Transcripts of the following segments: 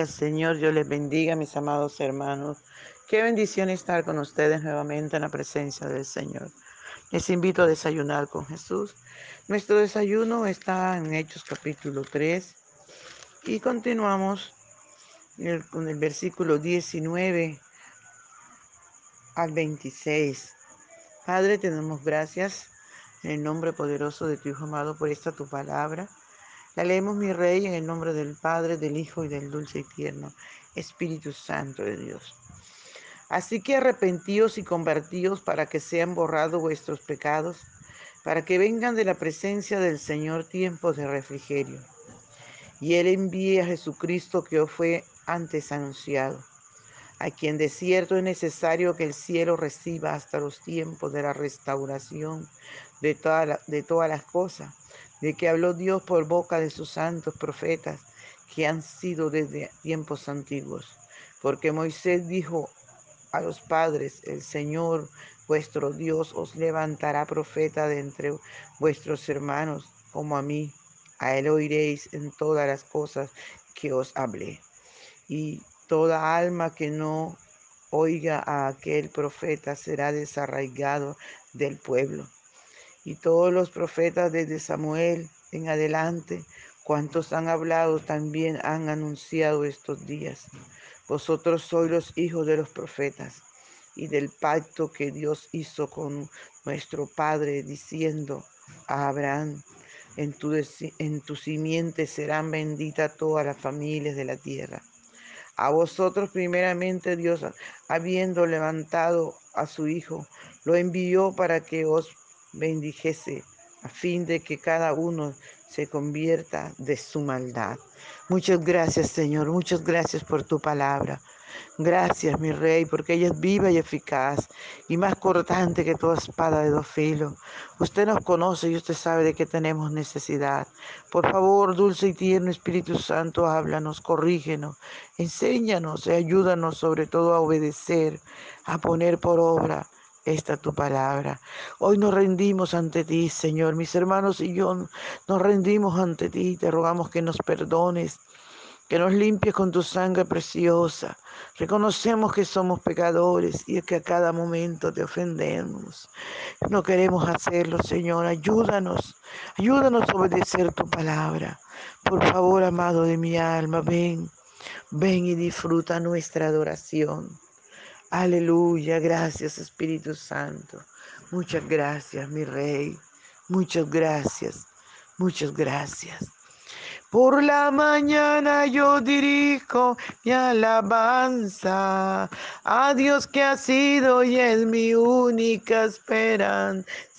el Señor, yo les bendiga, mis amados hermanos. Qué bendición estar con ustedes nuevamente en la presencia del Señor. Les invito a desayunar con Jesús. Nuestro desayuno está en Hechos capítulo 3 y continuamos con el versículo 19 al 26. Padre, te damos gracias en el nombre poderoso de tu Hijo amado por esta tu palabra. La leemos, mi Rey, en el nombre del Padre, del Hijo y del dulce y tierno Espíritu Santo de Dios. Así que arrepentíos y convertíos para que sean borrados vuestros pecados, para que vengan de la presencia del Señor tiempos de refrigerio. Y Él envíe a Jesucristo que os fue antes anunciado, a quien de cierto es necesario que el cielo reciba hasta los tiempos de la restauración de, de todas las cosas de que habló Dios por boca de sus santos profetas que han sido desde tiempos antiguos. Porque Moisés dijo a los padres, el Señor vuestro Dios os levantará profeta de entre vuestros hermanos como a mí. A él oiréis en todas las cosas que os hablé. Y toda alma que no oiga a aquel profeta será desarraigado del pueblo y todos los profetas desde Samuel en adelante, cuantos han hablado también han anunciado estos días. Vosotros sois los hijos de los profetas y del pacto que Dios hizo con nuestro Padre, diciendo a Abraham, en tu, en tu simiente serán benditas todas las familias de la tierra. A vosotros primeramente Dios, habiendo levantado a su Hijo, lo envió para que os bendijese a fin de que cada uno se convierta de su maldad. Muchas gracias, Señor. Muchas gracias por tu palabra. Gracias, mi rey, porque ella es viva y eficaz y más cortante que toda espada de dos filos. Usted nos conoce y usted sabe de qué tenemos necesidad. Por favor, dulce y tierno Espíritu Santo, háblanos, corrígenos, enséñanos y ayúdanos sobre todo a obedecer, a poner por obra esta tu palabra. Hoy nos rendimos ante ti, Señor. Mis hermanos y yo nos rendimos ante ti. Te rogamos que nos perdones, que nos limpies con tu sangre preciosa. Reconocemos que somos pecadores y que a cada momento te ofendemos. No queremos hacerlo, Señor. Ayúdanos, ayúdanos a obedecer tu palabra. Por favor, amado de mi alma, ven, ven y disfruta nuestra adoración. Aleluya, gracias Espíritu Santo. Muchas gracias, mi Rey. Muchas gracias, muchas gracias. Por la mañana yo dirijo mi alabanza a Dios que ha sido y es mi única esperanza.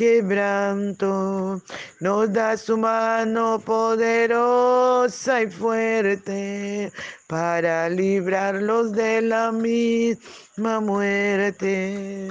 quebranto. Nos da su mano poderosa y fuerte para librarlos de la misma muerte.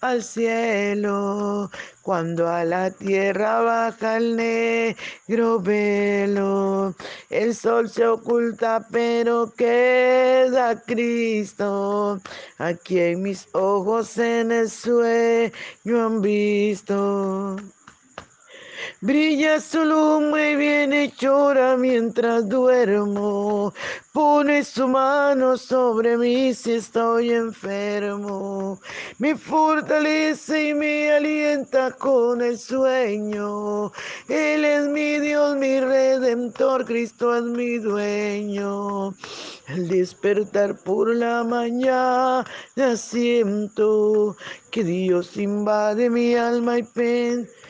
al cielo, cuando a la tierra baja el negro velo. El sol se oculta, pero queda Cristo, a quien mis ojos en el sueño han visto. Brilla su lumbre viene llora mientras duermo. Pone su mano sobre mí si estoy enfermo. Me fortalece y me alienta con el sueño. Él es mi Dios, mi redentor, Cristo es mi dueño. Al despertar por la mañana siento que Dios invade mi alma y pensamiento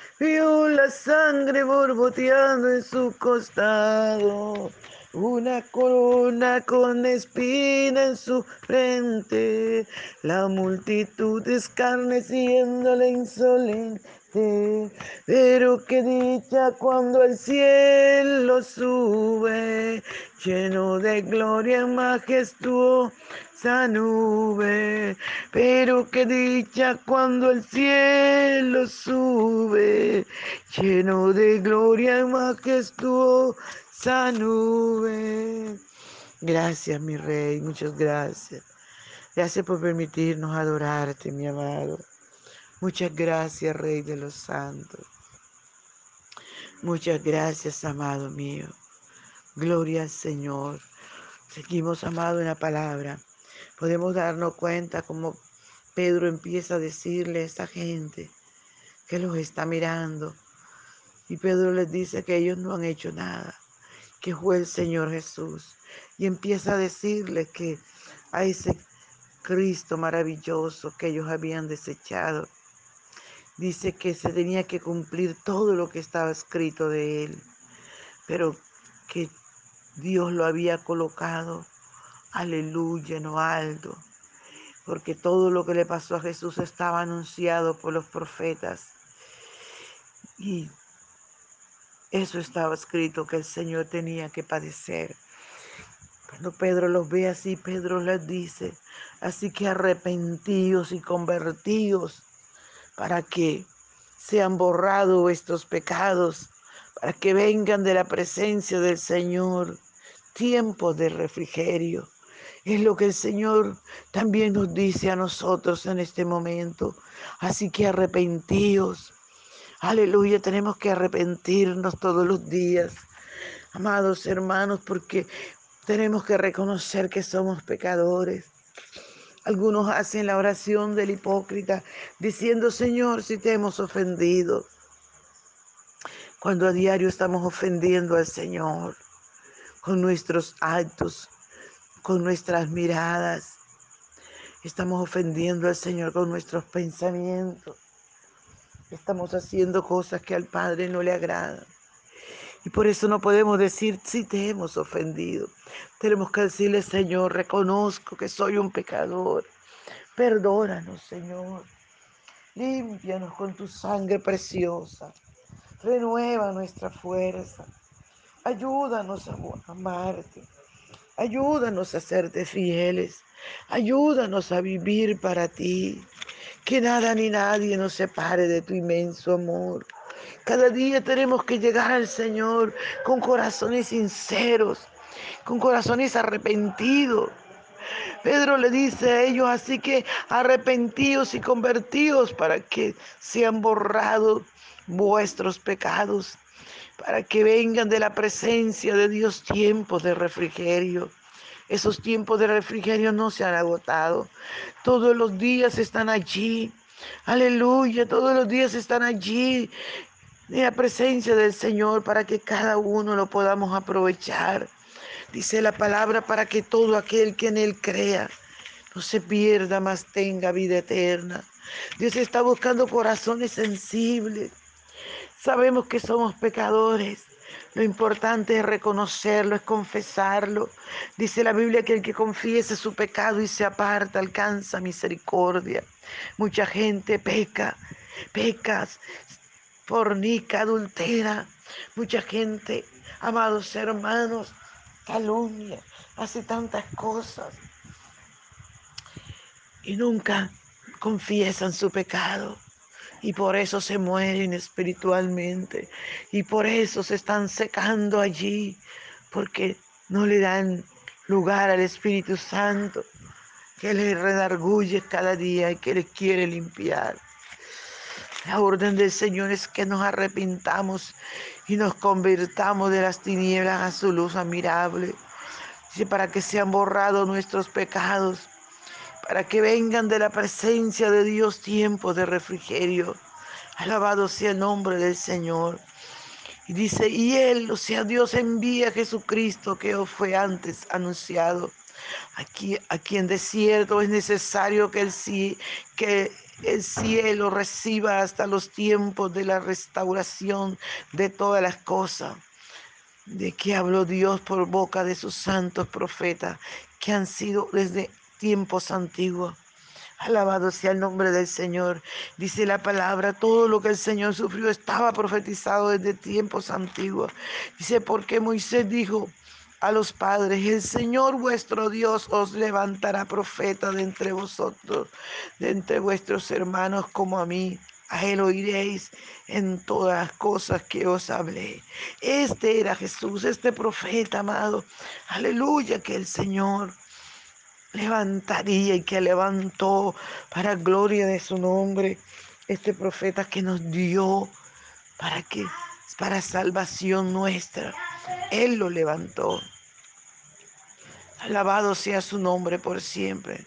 vio la sangre borboteando en su costado. Una corona con espina en su frente, la multitud escarneciéndole insolente pero qué dicha cuando el cielo sube, lleno de gloria majestuosa nube. Pero qué dicha cuando el cielo sube, lleno de gloria en majestuosa nube. Gracias, mi rey, muchas gracias. Gracias por permitirnos adorarte, mi amado. Muchas gracias, Rey de los Santos. Muchas gracias, amado mío. Gloria al Señor. Seguimos, amado, en la palabra. Podemos darnos cuenta como Pedro empieza a decirle a esta gente que los está mirando. Y Pedro les dice que ellos no han hecho nada, que fue el Señor Jesús. Y empieza a decirles que a ese Cristo maravilloso que ellos habían desechado, dice que se tenía que cumplir todo lo que estaba escrito de él, pero que Dios lo había colocado, aleluya, en alto, porque todo lo que le pasó a Jesús estaba anunciado por los profetas. Y eso estaba escrito que el Señor tenía que padecer. Cuando Pedro los ve así, Pedro les dice, así que arrepentidos y convertidos para que sean borrados vuestros pecados, para que vengan de la presencia del Señor tiempos de refrigerio. Es lo que el Señor también nos dice a nosotros en este momento. Así que arrepentíos. Aleluya, tenemos que arrepentirnos todos los días. Amados hermanos, porque tenemos que reconocer que somos pecadores. Algunos hacen la oración del hipócrita diciendo, Señor, si te hemos ofendido, cuando a diario estamos ofendiendo al Señor con nuestros actos, con nuestras miradas, estamos ofendiendo al Señor con nuestros pensamientos, estamos haciendo cosas que al Padre no le agradan. Y por eso no podemos decir si te hemos ofendido. Tenemos que decirle, Señor, reconozco que soy un pecador. Perdónanos, Señor. Límpianos con tu sangre preciosa. Renueva nuestra fuerza. Ayúdanos a amarte. Ayúdanos a serte fieles. Ayúdanos a vivir para ti. Que nada ni nadie nos separe de tu inmenso amor. Cada día tenemos que llegar al Señor con corazones sinceros, con corazones arrepentidos. Pedro le dice a ellos, así que arrepentidos y convertidos para que sean borrados vuestros pecados, para que vengan de la presencia de Dios tiempos de refrigerio. Esos tiempos de refrigerio no se han agotado. Todos los días están allí. Aleluya, todos los días están allí en la presencia del Señor para que cada uno lo podamos aprovechar. Dice la palabra para que todo aquel que en Él crea no se pierda, más tenga vida eterna. Dios está buscando corazones sensibles. Sabemos que somos pecadores. Lo importante es reconocerlo, es confesarlo. Dice la Biblia que el que confiese su pecado y se aparta alcanza misericordia. Mucha gente peca, pecas, fornica, adultera. Mucha gente, amados hermanos, calumnia, hace tantas cosas y nunca confiesan su pecado. Y por eso se mueren espiritualmente. Y por eso se están secando allí. Porque no le dan lugar al Espíritu Santo que les redarguye cada día y que les quiere limpiar. La orden del Señor es que nos arrepintamos y nos convirtamos de las tinieblas a su luz admirable. Dice, para que sean borrados nuestros pecados, para que vengan de la presencia de Dios tiempos de refrigerio. Alabado sea el nombre del Señor. Y dice, y Él, o sea, Dios envía a Jesucristo que os fue antes anunciado. Aquí, aquí en desierto es necesario que el, que el cielo reciba hasta los tiempos de la restauración de todas las cosas. De que habló Dios por boca de sus santos profetas que han sido desde tiempos antiguos. Alabado sea el nombre del Señor. Dice la palabra, todo lo que el Señor sufrió estaba profetizado desde tiempos antiguos. Dice, porque Moisés dijo, a los padres, el Señor vuestro Dios os levantará profeta de entre vosotros, de entre vuestros hermanos como a mí. A él oiréis en todas las cosas que os hablé. Este era Jesús, este profeta amado. Aleluya, que el Señor levantaría y que levantó para gloria de su nombre. Este profeta que nos dio para que para salvación nuestra. Él lo levantó. Alabado sea su nombre por siempre.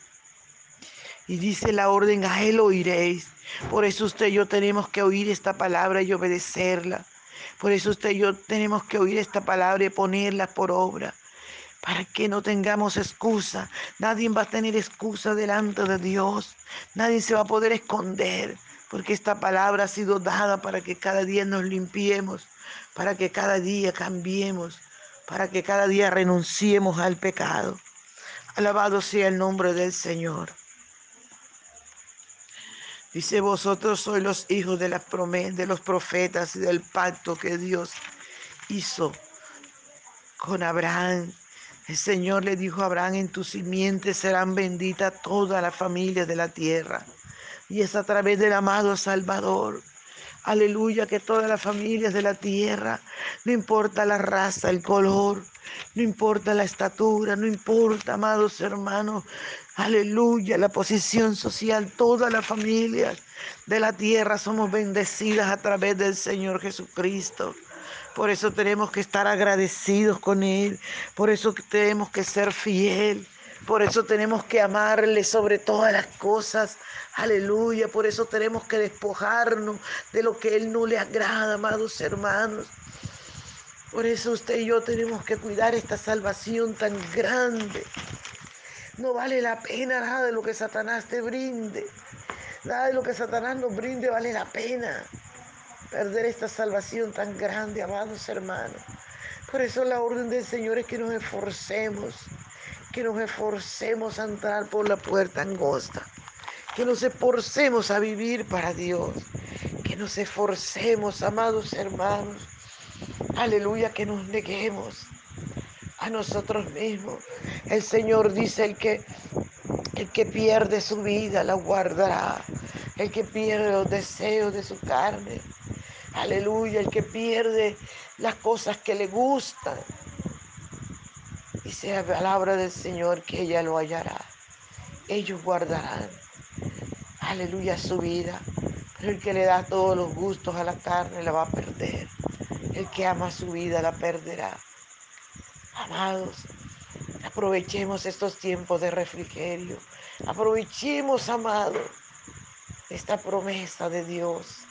Y dice la orden, a Él oiréis. Por eso usted y yo tenemos que oír esta palabra y obedecerla. Por eso usted y yo tenemos que oír esta palabra y ponerla por obra. Para que no tengamos excusa. Nadie va a tener excusa delante de Dios. Nadie se va a poder esconder. Porque esta palabra ha sido dada para que cada día nos limpiemos. Para que cada día cambiemos para que cada día renunciemos al pecado. Alabado sea el nombre del Señor. Dice, vosotros sois los hijos de, las de los profetas y del pacto que Dios hizo con Abraham. El Señor le dijo a Abraham, en tu simiente serán benditas todas las familias de la tierra. Y es a través del amado Salvador Aleluya, que todas las familias de la tierra, no importa la raza, el color, no importa la estatura, no importa, amados hermanos, aleluya, la posición social, todas las familias de la tierra somos bendecidas a través del Señor Jesucristo. Por eso tenemos que estar agradecidos con Él, por eso tenemos que ser fiel, por eso tenemos que amarle sobre todas las cosas. Aleluya. Por eso tenemos que despojarnos de lo que Él no le agrada, amados hermanos. Por eso usted y yo tenemos que cuidar esta salvación tan grande. No vale la pena nada de lo que Satanás te brinde. Nada de lo que Satanás nos brinde vale la pena. Perder esta salvación tan grande, amados hermanos. Por eso la orden del Señor es que nos esforcemos que nos esforcemos a entrar por la puerta angosta, que nos esforcemos a vivir para Dios, que nos esforcemos, amados hermanos, aleluya, que nos neguemos a nosotros mismos. El Señor dice el que el que pierde su vida la guardará. El que pierde los deseos de su carne. Aleluya. El que pierde las cosas que le gustan. Dice la palabra del Señor que ella lo hallará. Ellos guardarán, aleluya, su vida. Pero el que le da todos los gustos a la carne la va a perder. El que ama su vida la perderá. Amados, aprovechemos estos tiempos de refrigerio. Aprovechemos, amados, esta promesa de Dios.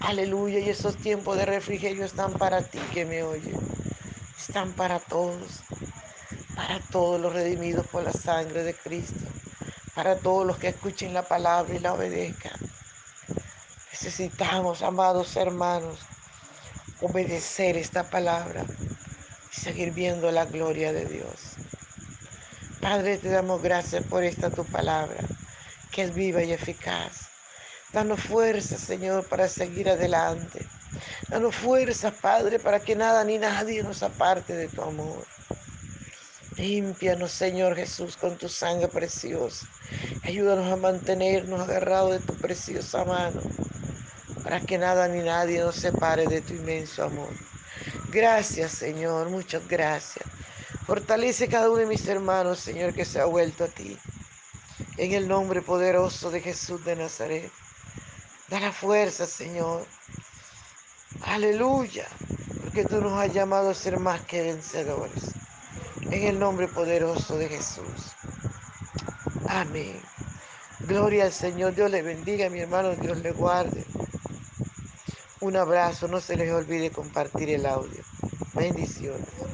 Aleluya. Y estos tiempos de refrigerio están para ti que me oye. Están para todos para todos los redimidos por la sangre de Cristo, para todos los que escuchen la palabra y la obedezcan. Necesitamos, amados hermanos, obedecer esta palabra y seguir viendo la gloria de Dios. Padre, te damos gracias por esta tu palabra, que es viva y eficaz. Danos fuerza, Señor, para seguir adelante. Danos fuerza, Padre, para que nada ni nadie nos aparte de tu amor. Límpianos, Señor Jesús, con tu sangre preciosa. Ayúdanos a mantenernos agarrados de tu preciosa mano, para que nada ni nadie nos separe de tu inmenso amor. Gracias, Señor, muchas gracias. Fortalece cada uno de mis hermanos, Señor, que se ha vuelto a ti. En el nombre poderoso de Jesús de Nazaret. Da la fuerza, Señor. Aleluya. Porque tú nos has llamado a ser más que vencedores. En el nombre poderoso de Jesús. Amén. Gloria al Señor. Dios le bendiga, mi hermano. Dios le guarde. Un abrazo. No se les olvide compartir el audio. Bendiciones.